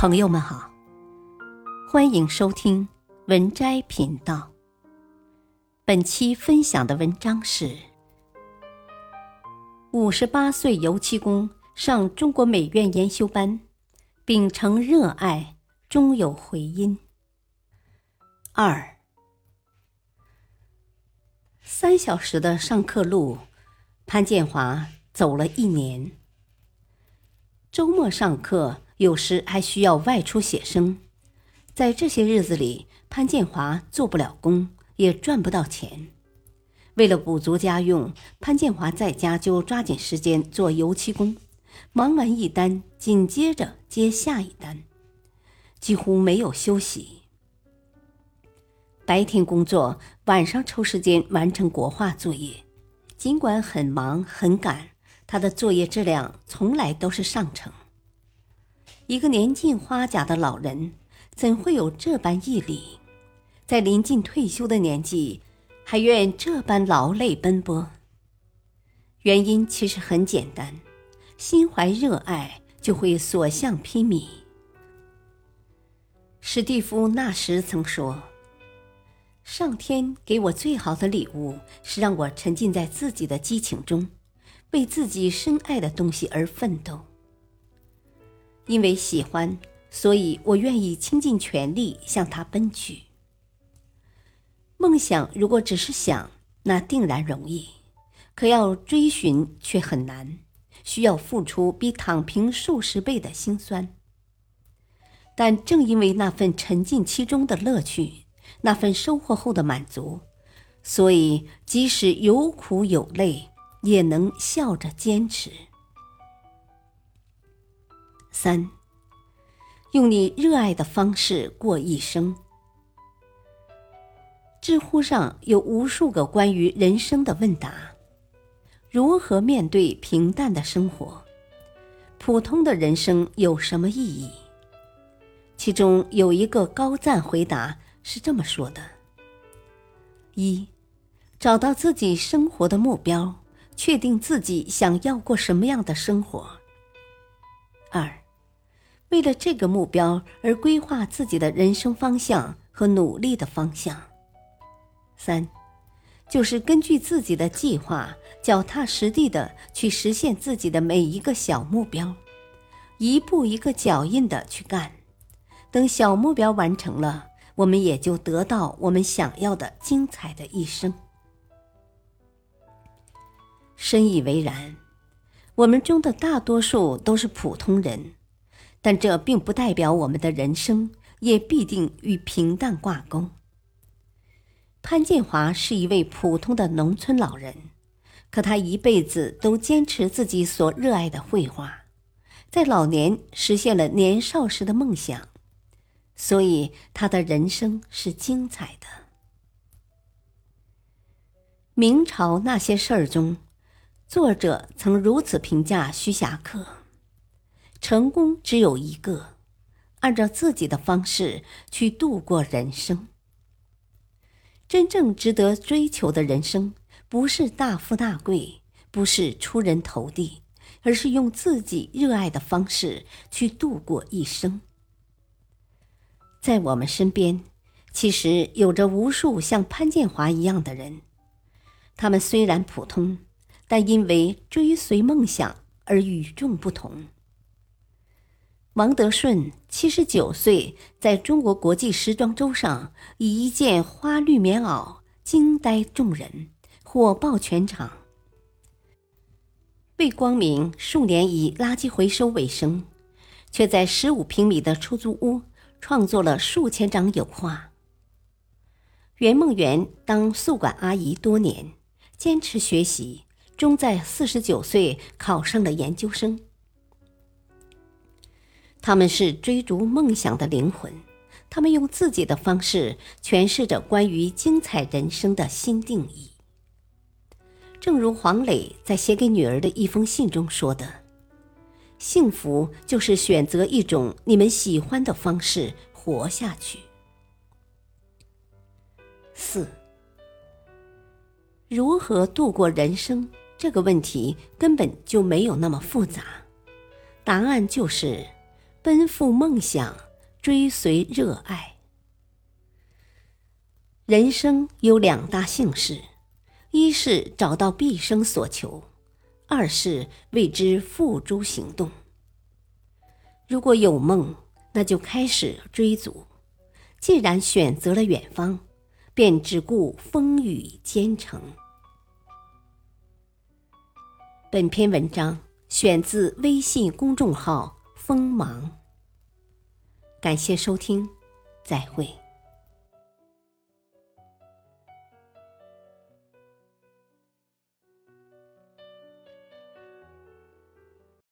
朋友们好，欢迎收听文摘频道。本期分享的文章是：五十八岁油漆工上中国美院研修班，秉承热爱，终有回音。二三小时的上课路，潘建华走了一年。周末上课。有时还需要外出写生，在这些日子里，潘建华做不了工，也赚不到钱。为了补足家用，潘建华在家就抓紧时间做油漆工，忙完一单，紧接着接下一单，几乎没有休息。白天工作，晚上抽时间完成国画作业。尽管很忙很赶，他的作业质量从来都是上乘。一个年近花甲的老人，怎会有这般毅力，在临近退休的年纪，还愿这般劳累奔波？原因其实很简单，心怀热爱，就会所向披靡。史蒂夫那时曾说：“上天给我最好的礼物，是让我沉浸在自己的激情中，为自己深爱的东西而奋斗。”因为喜欢，所以我愿意倾尽全力向他奔去。梦想如果只是想，那定然容易；可要追寻却很难，需要付出比躺平数十倍的辛酸。但正因为那份沉浸其中的乐趣，那份收获后的满足，所以即使有苦有累，也能笑着坚持。三，用你热爱的方式过一生。知乎上有无数个关于人生的问答：如何面对平淡的生活？普通的人生有什么意义？其中有一个高赞回答是这么说的：一，找到自己生活的目标，确定自己想要过什么样的生活；二。为了这个目标而规划自己的人生方向和努力的方向。三，就是根据自己的计划，脚踏实地的去实现自己的每一个小目标，一步一个脚印的去干。等小目标完成了，我们也就得到我们想要的精彩的一生。深以为然，我们中的大多数都是普通人。但这并不代表我们的人生也必定与平淡挂钩。潘建华是一位普通的农村老人，可他一辈子都坚持自己所热爱的绘画，在老年实现了年少时的梦想，所以他的人生是精彩的。明朝那些事儿中，作者曾如此评价徐霞客。成功只有一个，按照自己的方式去度过人生。真正值得追求的人生，不是大富大贵，不是出人头地，而是用自己热爱的方式去度过一生。在我们身边，其实有着无数像潘建华一样的人，他们虽然普通，但因为追随梦想而与众不同。王德顺七十九岁，在中国国际时装周上以一件花绿棉袄惊呆众人，火爆全场。魏光明数年以垃圾回收为生，却在十五平米的出租屋创作了数千张油画。袁梦圆当宿管阿姨多年，坚持学习，终在四十九岁考上了研究生。他们是追逐梦想的灵魂，他们用自己的方式诠释着关于精彩人生的新定义。正如黄磊在写给女儿的一封信中说的：“幸福就是选择一种你们喜欢的方式活下去。”四，如何度过人生这个问题根本就没有那么复杂，答案就是。奔赴梦想，追随热爱。人生有两大幸事：一是找到毕生所求，二是为之付诸行动。如果有梦，那就开始追逐；既然选择了远方，便只顾风雨兼程。本篇文章选自微信公众号“锋芒”，感谢收听，再会。